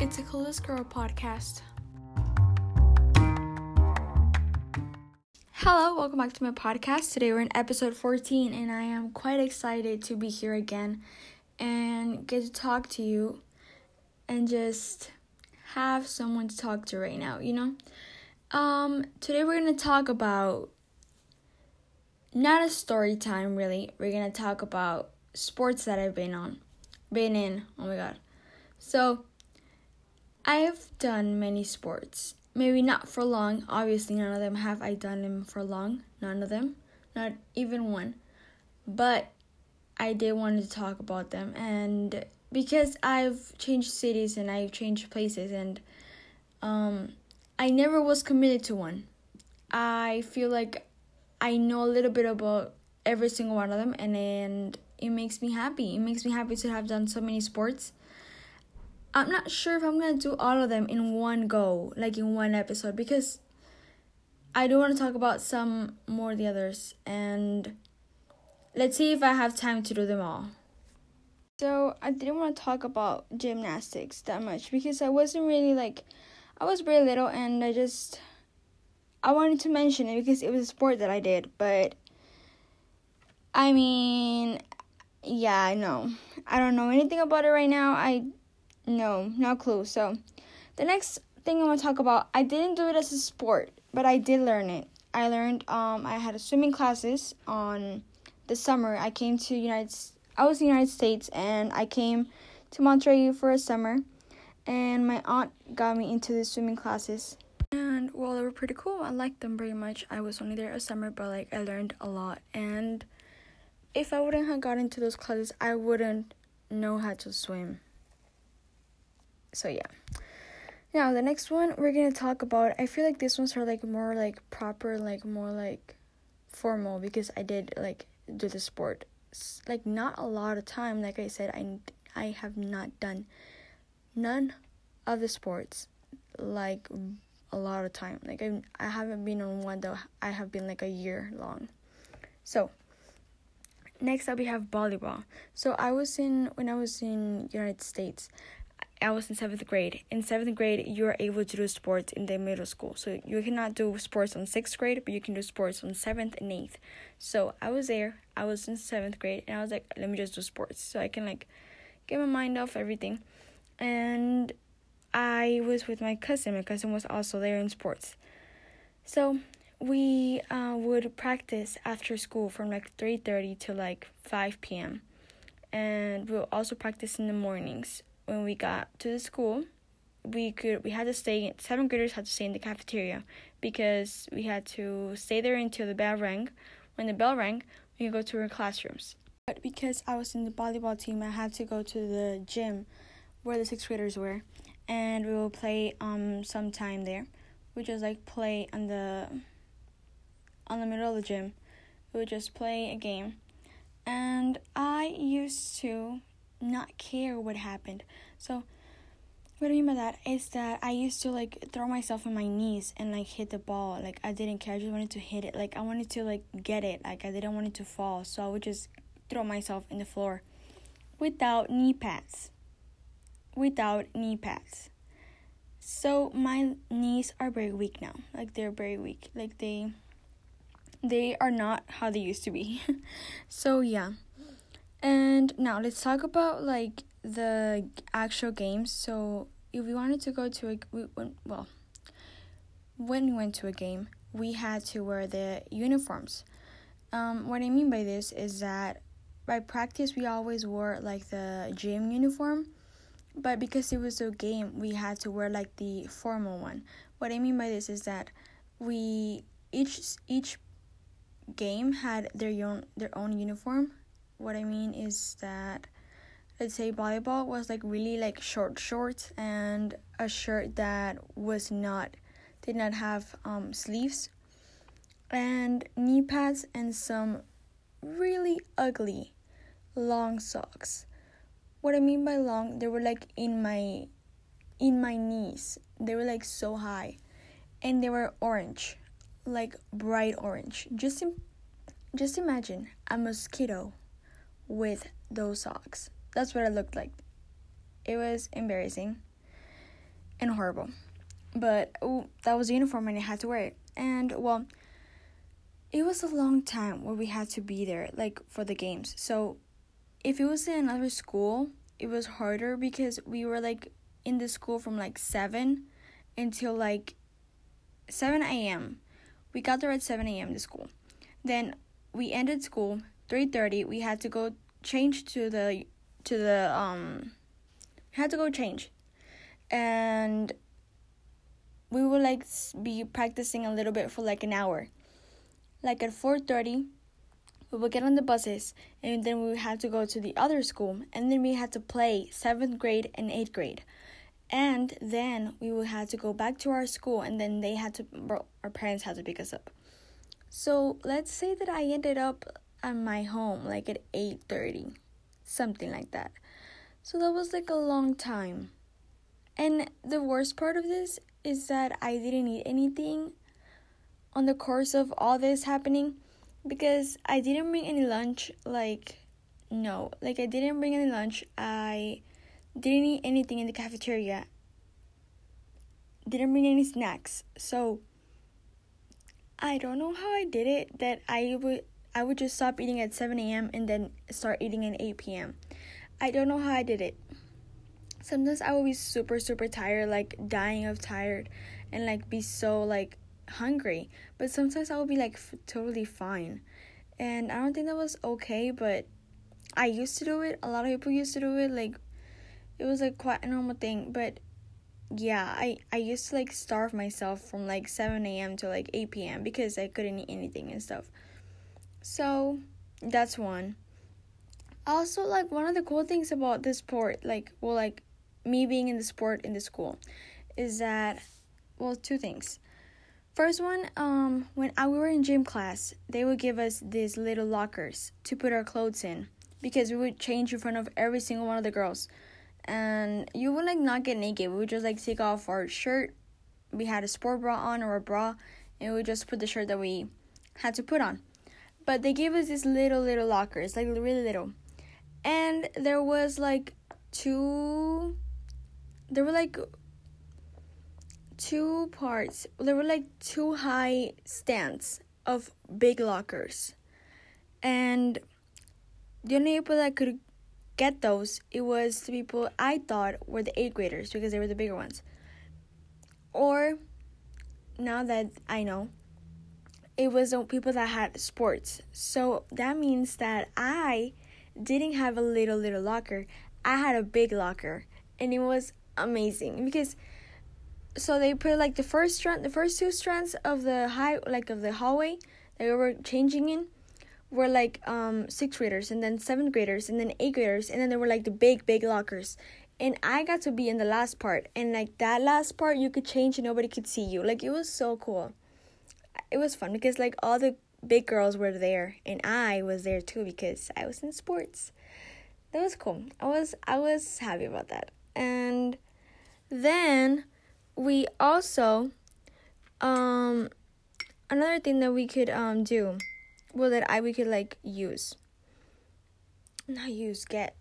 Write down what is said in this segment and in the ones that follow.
It's a Clueless Girl podcast. Hello, welcome back to my podcast. Today we're in episode 14, and I am quite excited to be here again and get to talk to you and just have someone to talk to right now, you know? Um, today we're gonna talk about not a story time really. We're gonna talk about sports that I've been on. Been in. Oh my god. So I've done many sports. Maybe not for long. Obviously none of them have I done them for long. None of them. Not even one. But I did want to talk about them and because I've changed cities and I've changed places and um I never was committed to one. I feel like I know a little bit about every single one of them and and it makes me happy. It makes me happy to have done so many sports. I'm not sure if I'm gonna do all of them in one go, like in one episode, because I do want to talk about some more the others, and let's see if I have time to do them all. So I didn't want to talk about gymnastics that much because I wasn't really like I was very little and I just I wanted to mention it because it was a sport that I did, but I mean, yeah, I know. I don't know anything about it right now. I no, no clue. So, the next thing I want to talk about, I didn't do it as a sport, but I did learn it. I learned um I had a swimming classes on the summer. I came to United I was in the United States and I came to Montreal for a summer and my aunt got me into the swimming classes. And well, they were pretty cool. I liked them very much. I was only there a summer, but like I learned a lot. And if I wouldn't have gotten into those classes, I wouldn't know how to swim. So yeah. Now the next one we're gonna talk about. I feel like this ones are like more like proper, like more like formal because I did like do the sport. like not a lot of time. Like I said, I I have not done none of the sports like a lot of time. Like I I haven't been on one though. I have been like a year long. So next up we have volleyball. So I was in when I was in United States. I was in seventh grade. In seventh grade, you are able to do sports in the middle school. So you cannot do sports on sixth grade, but you can do sports on seventh and eighth. So I was there. I was in seventh grade, and I was like, let me just do sports, so I can like get my mind off everything and I was with my cousin. My cousin was also there in sports. So we uh, would practice after school from like 3.30 to like 5 p.m. And we'll also practice in the mornings. When we got to the school, we could we had to stay seventh graders had to stay in the cafeteria because we had to stay there until the bell rang. When the bell rang, we could go to our classrooms. But because I was in the volleyball team, I had to go to the gym where the sixth graders were, and we will play um some time there. We just like play on the on the middle of the gym. We would just play a game, and I used to not care what happened. So what I mean by that is that I used to like throw myself on my knees and like hit the ball. Like I didn't care. I just wanted to hit it. Like I wanted to like get it. Like I didn't want it to fall. So I would just throw myself in the floor without knee pads without knee pads. So my knees are very weak now. Like they're very weak. Like they they are not how they used to be. so yeah. And now let's talk about like the actual games. So if we wanted to go to a we went, well when we went to a game, we had to wear the uniforms. Um, what I mean by this is that by practice we always wore like the gym uniform but because it was a game we had to wear like the formal one what i mean by this is that we each each game had their own their own uniform what i mean is that let's say volleyball was like really like short shorts and a shirt that was not did not have um, sleeves and knee pads and some really ugly long socks what I mean by long, they were like in my in my knees. They were like so high. And they were orange, like bright orange. Just Im- just imagine a mosquito with those socks. That's what it looked like. It was embarrassing. and horrible. But ooh, that was the uniform and I had to wear it. And well, it was a long time where we had to be there, like for the games. So if it was in another school, it was harder because we were like in the school from like 7 until like 7 a.m. We got there at 7 a.m. to school. Then we ended school 3:30. We had to go change to the to the um had to go change. And we would like be practicing a little bit for like an hour. Like at 4:30, we would get on the buses and then we had to go to the other school and then we had to play 7th grade and 8th grade. And then we would have to go back to our school and then they had to our parents had to pick us up. So, let's say that I ended up at my home like at 8:30, something like that. So that was like a long time. And the worst part of this is that I didn't eat anything on the course of all this happening because I didn't bring any lunch like no, like I didn't bring any lunch. I didn't eat anything in the cafeteria. Didn't bring any snacks. So I don't know how I did it that I would I would just stop eating at 7 a.m. and then start eating at 8 p.m. I don't know how I did it. Sometimes I would be super super tired, like dying of tired, and like be so like hungry. But sometimes I would be like f- totally fine, and I don't think that was okay. But I used to do it. A lot of people used to do it. Like it was like quite a normal thing. But yeah, I I used to like starve myself from like 7 a.m. to like 8 p.m. because I couldn't eat anything and stuff. So that's one. Also, like one of the cool things about this sport, like well, like me being in the sport in the school, is that well, two things. First one, um, when I, we were in gym class, they would give us these little lockers to put our clothes in because we would change in front of every single one of the girls and you would like not get naked. We would just like take off our shirt. We had a sport bra on or a bra, and we would just put the shirt that we had to put on. But they gave us these little little lockers, like really little, and there was like two. There were like two parts. There were like two high stands of big lockers, and the only people that could get those, it was the people I thought were the eighth graders because they were the bigger ones. Or now that I know, it was the people that had sports. So that means that I didn't have a little little locker. I had a big locker, and it was amazing because so they put like the first strand, the first two strands of the high like of the hallway that we were changing in were like um sixth graders and then seventh graders and then eighth graders and then there were like the big big lockers and i got to be in the last part and like that last part you could change and nobody could see you like it was so cool it was fun because like all the big girls were there and i was there too because i was in sports that was cool i was i was happy about that and then we also um another thing that we could um do well that I we could like use. Not use, get.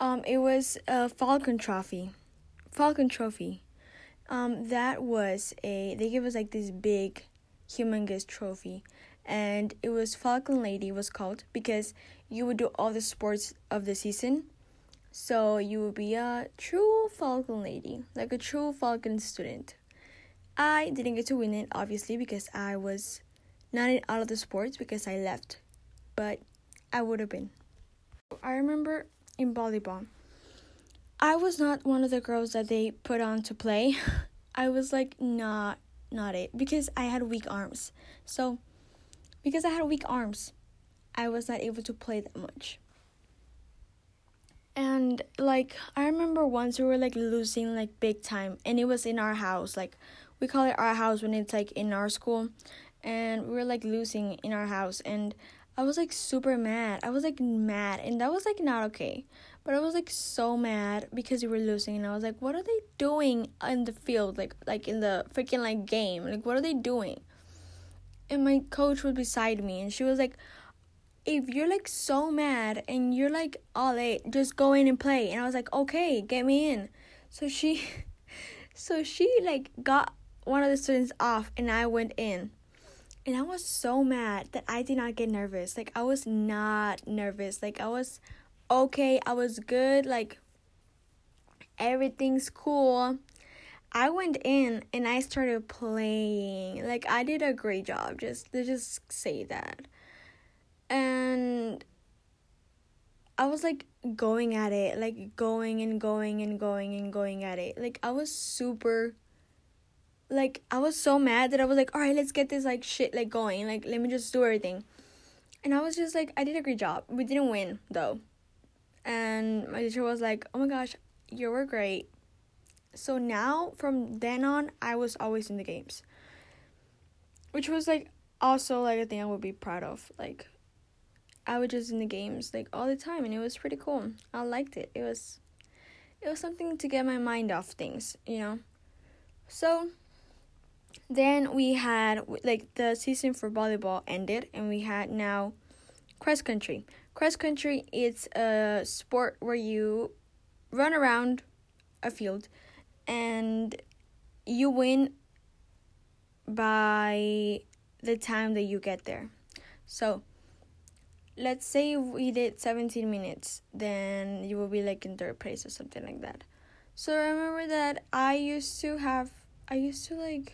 Um, it was a Falcon Trophy. Falcon Trophy. Um, that was a they gave us like this big, humongous trophy, and it was Falcon Lady was called because you would do all the sports of the season. So you would be a true Falcon lady, like a true Falcon student. I didn't get to win it, obviously, because I was not in all of the sports because I left, but I would have been. I remember in volleyball, I was not one of the girls that they put on to play. I was like not not it because I had weak arms. So because I had weak arms, I was not able to play that much. And like I remember once we were like losing like big time and it was in our house. Like we call it our house when it's like in our school and we were like losing in our house and I was like super mad. I was like mad and that was like not okay. But I was like so mad because we were losing and I was like what are they doing in the field like like in the freaking like game? Like what are they doing? And my coach was beside me and she was like if you're like so mad and you're like all late, just go in and play. And I was like, okay, get me in. So she So she like got one of the students off and I went in. And I was so mad that I did not get nervous. Like I was not nervous. Like I was okay, I was good, like everything's cool. I went in and I started playing. Like I did a great job. Just just say that. And I was like going at it, like going and going and going and going at it. Like I was super like I was so mad that I was like, "All right, let's get this like shit like going. Like let me just do everything." And I was just like, I did a great job. We didn't win though. And my teacher was like, "Oh my gosh, you were great." So now from then on, I was always in the games. Which was like also like a thing I would be proud of. Like I was just in the games like all the time and it was pretty cool. I liked it. It was it was something to get my mind off things, you know. So then we had like the season for volleyball ended and we had now cross country. Cross country is a sport where you run around a field and you win by the time that you get there. So, let's say we did 17 minutes, then you will be like in third place or something like that. So, remember that I used to have, I used to like,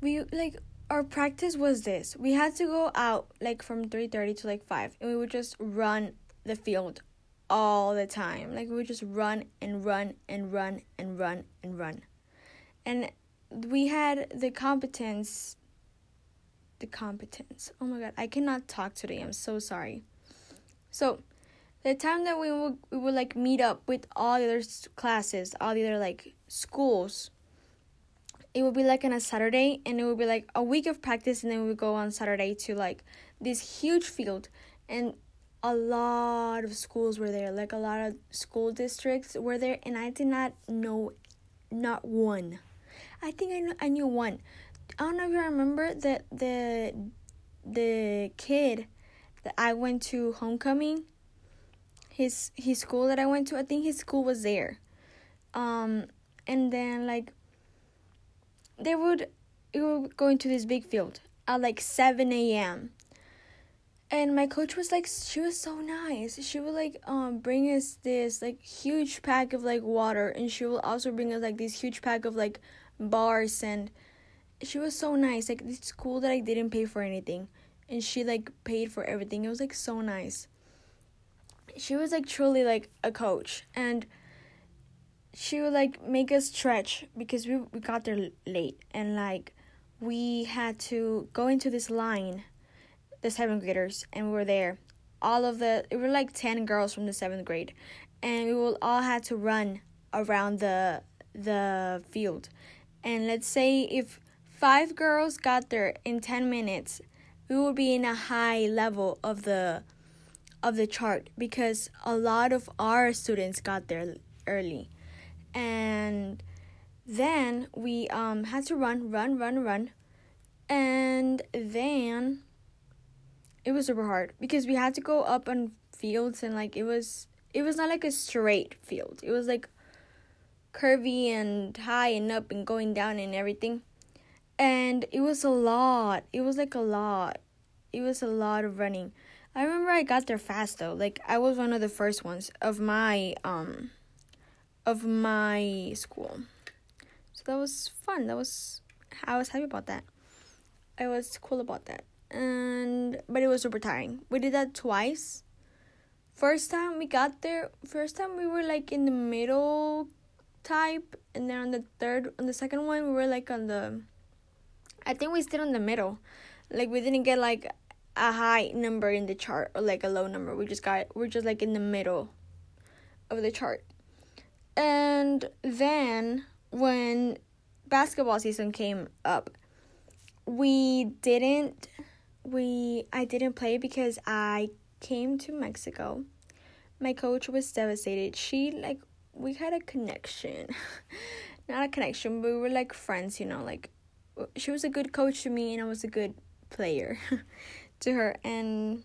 we like, our practice was this. We had to go out like from 3:30 to like 5 and we would just run the field all the time. Like we would just run and run and run and run and run. And we had the competence the competence. Oh my god, I cannot talk today. I'm so sorry. So, the time that we would we would like meet up with all the other classes, all the other like schools, it would be like on a Saturday, and it would be like a week of practice, and then we would go on Saturday to like this huge field, and a lot of schools were there, like a lot of school districts were there, and I did not know not one. I think I knew I knew one. I don't know if you remember that the the kid that I went to homecoming. His his school that I went to, I think his school was there. Um, and then like they would we were going to this big field at like seven a.m and my coach was like she was so nice. She would like um bring us this like huge pack of like water and she will also bring us like this huge pack of like bars and she was so nice. Like it's cool that i didn't pay for anything. And she like paid for everything. It was like so nice. She was like truly like a coach. And she would like make us stretch because we we got there late and like we had to go into this line the seventh graders, and we were there. All of the it were like ten girls from the seventh grade, and we will all had to run around the the field. And let's say if five girls got there in ten minutes, we would be in a high level of the of the chart because a lot of our students got there early. And then we um had to run, run, run, run. And then it was super hard because we had to go up on fields and like it was it was not like a straight field. It was like curvy and high and up and going down and everything. And it was a lot. It was like a lot. It was a lot of running. I remember I got there fast though. Like I was one of the first ones of my um of my school. So that was fun. That was I was happy about that. I was cool about that and but it was super tiring. We did that twice. First time we got there, first time we were like in the middle type, and then on the third, on the second one, we were like on the. I think we stayed on the middle, like we didn't get like a high number in the chart or like a low number. We just got we're just like in the middle of the chart. And then when basketball season came up, we didn't we I didn't play because I came to Mexico. My coach was devastated. She like we had a connection. Not a connection, but we were like friends, you know, like she was a good coach to me and I was a good player to her and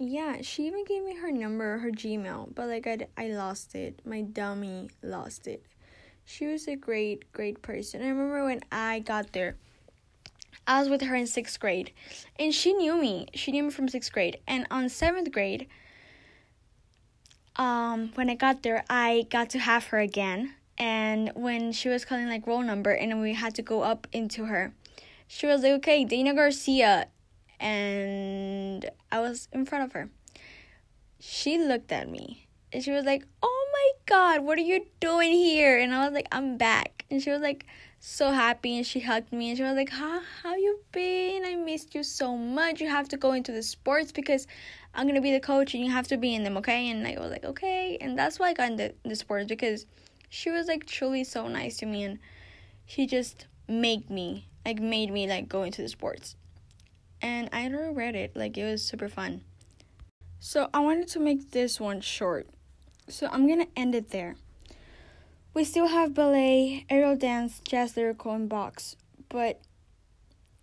yeah, she even gave me her number, her Gmail, but like I, I lost it. My dummy lost it. she was a great, great person. I remember when I got there, I was with her in sixth grade, and she knew me. She knew me from sixth grade, and on seventh grade, um, when I got there, I got to have her again. And when she was calling like roll number, and we had to go up into her, she was like, "Okay, Dana Garcia," and I was in front of her. She looked at me, and she was like, "Oh my God, what are you doing here? And I was like, I'm back. And she was like, so happy and she hugged me and she was like, how, how you been? I missed you so much. You have to go into the sports because I'm going to be the coach and you have to be in them, okay? And I was like, okay. And that's why I got into the sports because she was like truly so nice to me and she just made me, like made me like go into the sports. And I regret it. Like it was super fun. So I wanted to make this one short so I'm gonna end it there. We still have ballet, aerial dance, jazz lyrical, and box, but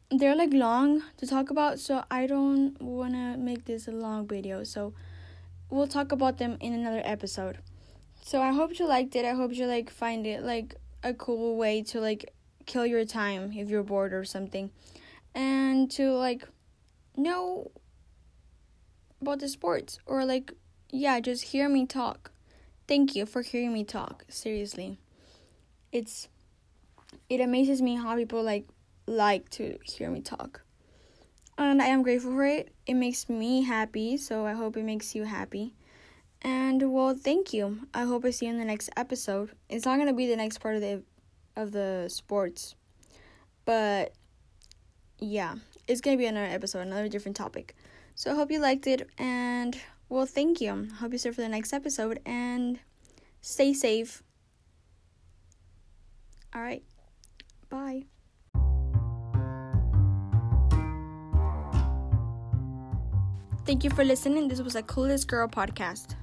they're like long to talk about, so I don't wanna make this a long video. So we'll talk about them in another episode. So I hope you liked it. I hope you like find it like a cool way to like kill your time if you're bored or something, and to like know about the sports or like yeah, just hear me talk. Thank you for hearing me talk. Seriously. It's it amazes me how people like like to hear me talk. And I am grateful for it. It makes me happy, so I hope it makes you happy. And well, thank you. I hope I see you in the next episode. It's not going to be the next part of the of the sports. But yeah, it's to be another episode, another different topic. So I hope you liked it and well, thank you. Hope you stay for the next episode and stay safe. All right. Bye. Thank you for listening. This was a Clueless Girl podcast.